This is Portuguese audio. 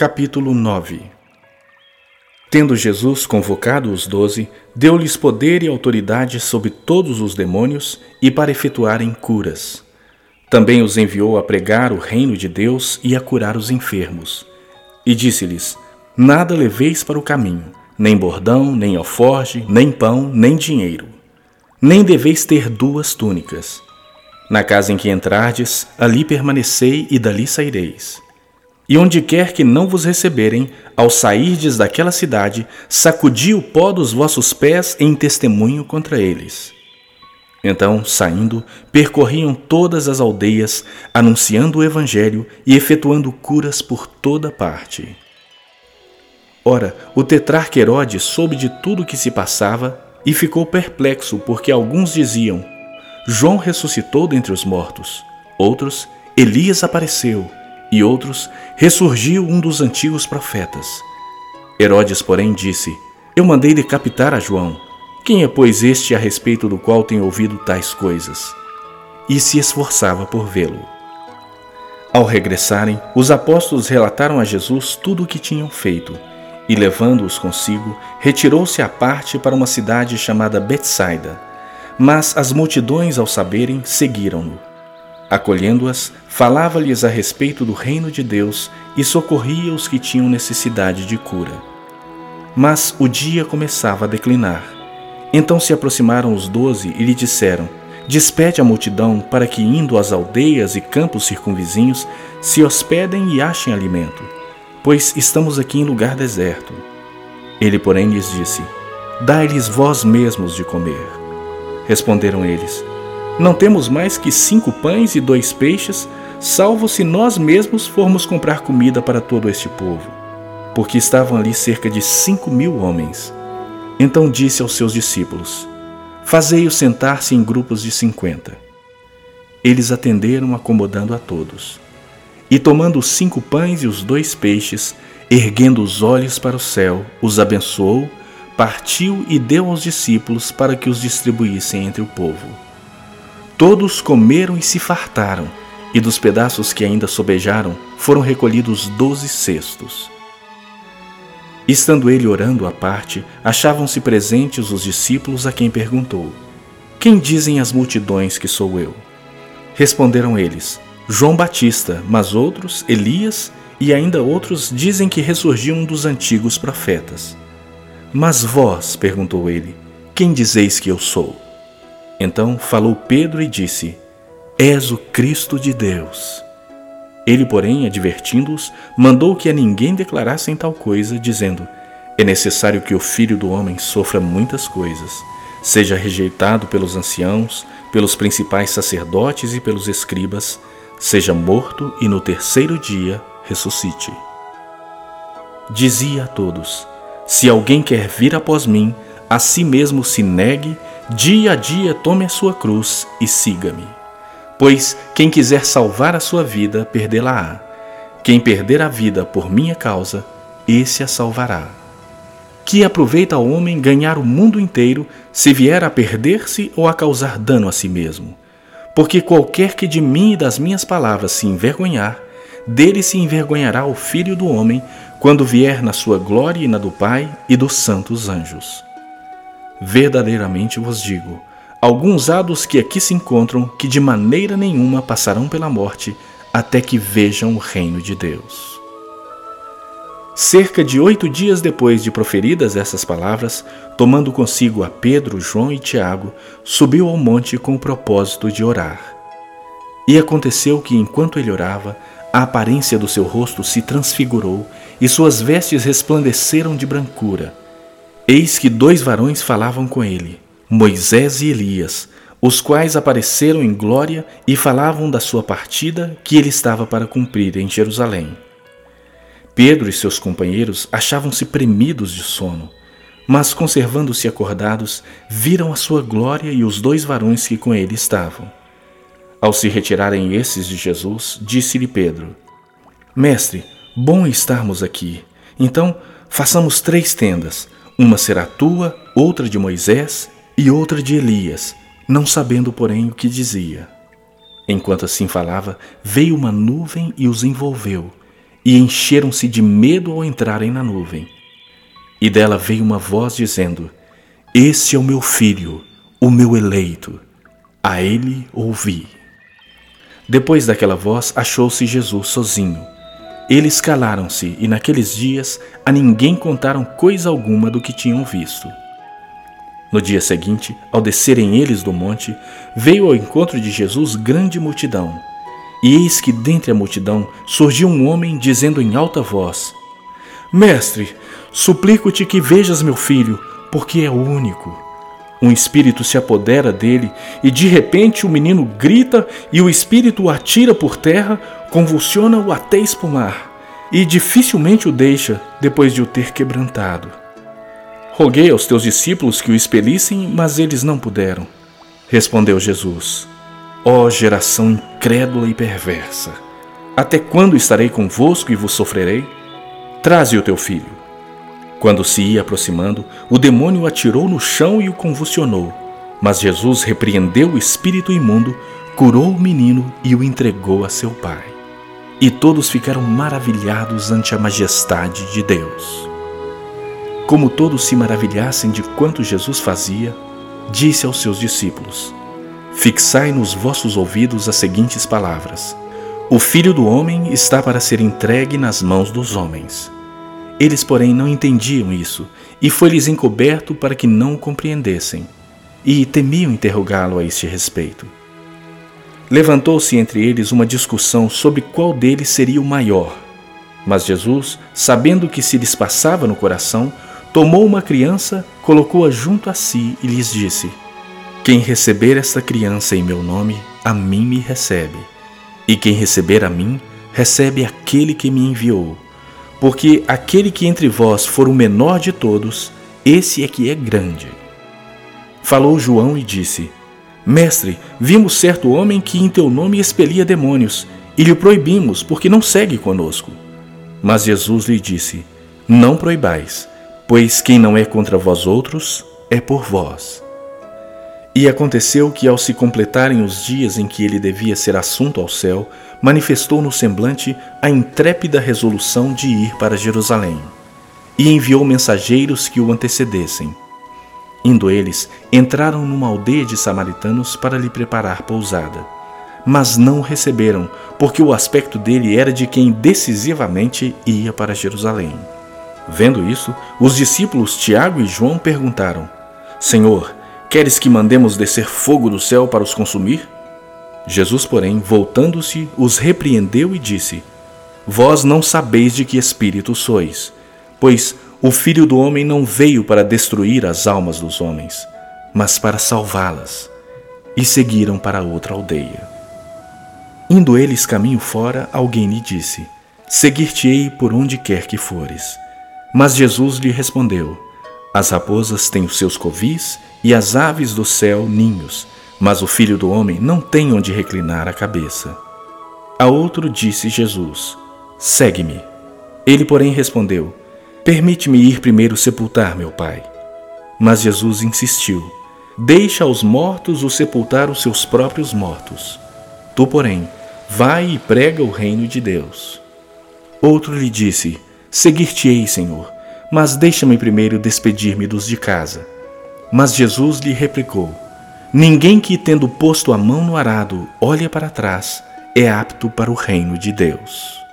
Capítulo 9 Tendo Jesus convocado os doze, deu-lhes poder e autoridade sobre todos os demônios e para efetuarem curas. Também os enviou a pregar o reino de Deus e a curar os enfermos. E disse-lhes: Nada leveis para o caminho, nem bordão, nem alforge, nem pão, nem dinheiro. Nem deveis ter duas túnicas. Na casa em que entrardes, ali permanecei e dali saireis. E onde quer que não vos receberem, ao sairdes daquela cidade, sacudi o pó dos vossos pés em testemunho contra eles. Então, saindo, percorriam todas as aldeias, anunciando o Evangelho e efetuando curas por toda parte. Ora, o tetrarca Herodes soube de tudo o que se passava e ficou perplexo, porque alguns diziam: João ressuscitou dentre os mortos, outros, Elias apareceu e outros, ressurgiu um dos antigos profetas. Herodes, porém, disse: Eu mandei decapitar a João. Quem é, pois, este a respeito do qual tenho ouvido tais coisas? E se esforçava por vê-lo. Ao regressarem, os apóstolos relataram a Jesus tudo o que tinham feito, e levando-os consigo, retirou-se à parte para uma cidade chamada Betsaida. Mas as multidões, ao saberem, seguiram-no. Acolhendo-as, falava-lhes a respeito do reino de Deus e socorria os que tinham necessidade de cura. Mas o dia começava a declinar. Então se aproximaram os doze e lhe disseram: Despede a multidão para que, indo às aldeias e campos circunvizinhos, se hospedem e achem alimento, pois estamos aqui em lugar deserto. Ele, porém, lhes disse: Dai-lhes vós mesmos de comer. Responderam eles: não temos mais que cinco pães e dois peixes, salvo se nós mesmos formos comprar comida para todo este povo. Porque estavam ali cerca de cinco mil homens. Então disse aos seus discípulos: Fazei-os sentar-se em grupos de cinquenta. Eles atenderam, acomodando a todos. E tomando os cinco pães e os dois peixes, erguendo os olhos para o céu, os abençoou, partiu e deu aos discípulos para que os distribuíssem entre o povo. Todos comeram e se fartaram, e dos pedaços que ainda sobejaram foram recolhidos doze cestos. Estando ele orando à parte, achavam-se presentes os discípulos a quem perguntou: Quem dizem as multidões que sou eu? Responderam eles: João Batista, mas outros, Elias, e ainda outros dizem que ressurgiu um dos antigos profetas. Mas vós, perguntou ele, quem dizeis que eu sou? Então falou Pedro e disse: És o Cristo de Deus. Ele, porém, advertindo-os, mandou que a ninguém declarassem tal coisa, dizendo: É necessário que o filho do homem sofra muitas coisas, seja rejeitado pelos anciãos, pelos principais sacerdotes e pelos escribas, seja morto e no terceiro dia ressuscite. Dizia a todos: Se alguém quer vir após mim, a si mesmo se negue Dia a dia tome a sua cruz e siga-me. Pois quem quiser salvar a sua vida, perdê-la-á. Quem perder a vida por minha causa, esse a salvará. Que aproveita ao homem ganhar o mundo inteiro se vier a perder-se ou a causar dano a si mesmo? Porque qualquer que de mim e das minhas palavras se envergonhar, dele se envergonhará o Filho do Homem quando vier na sua glória e na do Pai e dos santos anjos. Verdadeiramente vos digo: alguns há dos que aqui se encontram que de maneira nenhuma passarão pela morte até que vejam o reino de Deus. Cerca de oito dias depois de proferidas essas palavras, tomando consigo a Pedro, João e Tiago, subiu ao monte com o propósito de orar. E aconteceu que, enquanto ele orava, a aparência do seu rosto se transfigurou e suas vestes resplandeceram de brancura. Eis que dois varões falavam com ele, Moisés e Elias, os quais apareceram em glória e falavam da sua partida que ele estava para cumprir em Jerusalém. Pedro e seus companheiros achavam-se premidos de sono, mas conservando-se acordados, viram a sua glória e os dois varões que com ele estavam. Ao se retirarem esses de Jesus, disse-lhe Pedro: Mestre, bom estarmos aqui. Então, façamos três tendas uma será tua, outra de Moisés e outra de Elias, não sabendo, porém, o que dizia. Enquanto assim falava, veio uma nuvem e os envolveu, e encheram-se de medo ao entrarem na nuvem. E dela veio uma voz dizendo: Esse é o meu filho, o meu eleito. A ele ouvi. Depois daquela voz, achou-se Jesus sozinho. Eles calaram-se e naqueles dias a ninguém contaram coisa alguma do que tinham visto. No dia seguinte, ao descerem eles do monte, veio ao encontro de Jesus grande multidão. E eis que dentre a multidão surgiu um homem dizendo em alta voz: Mestre, suplico-te que vejas meu filho, porque é único. Um espírito se apodera dele e de repente o menino grita e o espírito o atira por terra, convulsiona-o até espumar e dificilmente o deixa depois de o ter quebrantado. Roguei aos teus discípulos que o expelissem, mas eles não puderam. Respondeu Jesus: Ó oh, geração incrédula e perversa, até quando estarei convosco e vos sofrerei? Traze o teu filho. Quando se ia aproximando, o demônio atirou no chão e o convulsionou. Mas Jesus repreendeu o espírito imundo, curou o menino e o entregou a seu pai. E todos ficaram maravilhados ante a majestade de Deus. Como todos se maravilhassem de quanto Jesus fazia, disse aos seus discípulos: Fixai nos vossos ouvidos as seguintes palavras: O filho do homem está para ser entregue nas mãos dos homens. Eles, porém, não entendiam isso, e foi-lhes encoberto para que não o compreendessem, e temiam interrogá-lo a este respeito. Levantou-se entre eles uma discussão sobre qual deles seria o maior. Mas Jesus, sabendo o que se lhes passava no coração, tomou uma criança, colocou-a junto a si e lhes disse: Quem receber esta criança em meu nome, a mim me recebe. E quem receber a mim, recebe aquele que me enviou. Porque aquele que entre vós for o menor de todos, esse é que é grande. Falou João e disse: Mestre, vimos certo homem que em teu nome expelia demônios, e lhe proibimos, porque não segue conosco. Mas Jesus lhe disse: Não proibais, Pois quem não é contra vós outros, é por vós. E aconteceu que, ao se completarem os dias em que ele devia ser assunto ao céu, manifestou no semblante a intrépida resolução de ir para Jerusalém. E enviou mensageiros que o antecedessem. Indo eles, entraram numa aldeia de samaritanos para lhe preparar pousada. Mas não o receberam, porque o aspecto dele era de quem decisivamente ia para Jerusalém. Vendo isso, os discípulos Tiago e João perguntaram: Senhor, queres que mandemos descer fogo do céu para os consumir? Jesus, porém, voltando-se, os repreendeu e disse: Vós não sabeis de que espírito sois, pois o Filho do Homem não veio para destruir as almas dos homens, mas para salvá-las. E seguiram para outra aldeia. Indo eles caminho fora, alguém lhe disse: Seguir-te-ei por onde quer que fores. Mas Jesus lhe respondeu: As raposas têm os seus covis e as aves do céu ninhos, mas o filho do homem não tem onde reclinar a cabeça. A outro disse Jesus: Segue-me. Ele, porém, respondeu: Permite-me ir primeiro sepultar meu pai. Mas Jesus insistiu: Deixa aos mortos o sepultar os seus próprios mortos. Tu, porém, vai e prega o reino de Deus. Outro lhe disse: Seguir-te-ei, Senhor, mas deixa-me primeiro despedir-me dos de casa. Mas Jesus lhe replicou: Ninguém que, tendo posto a mão no arado, olha para trás, é apto para o reino de Deus.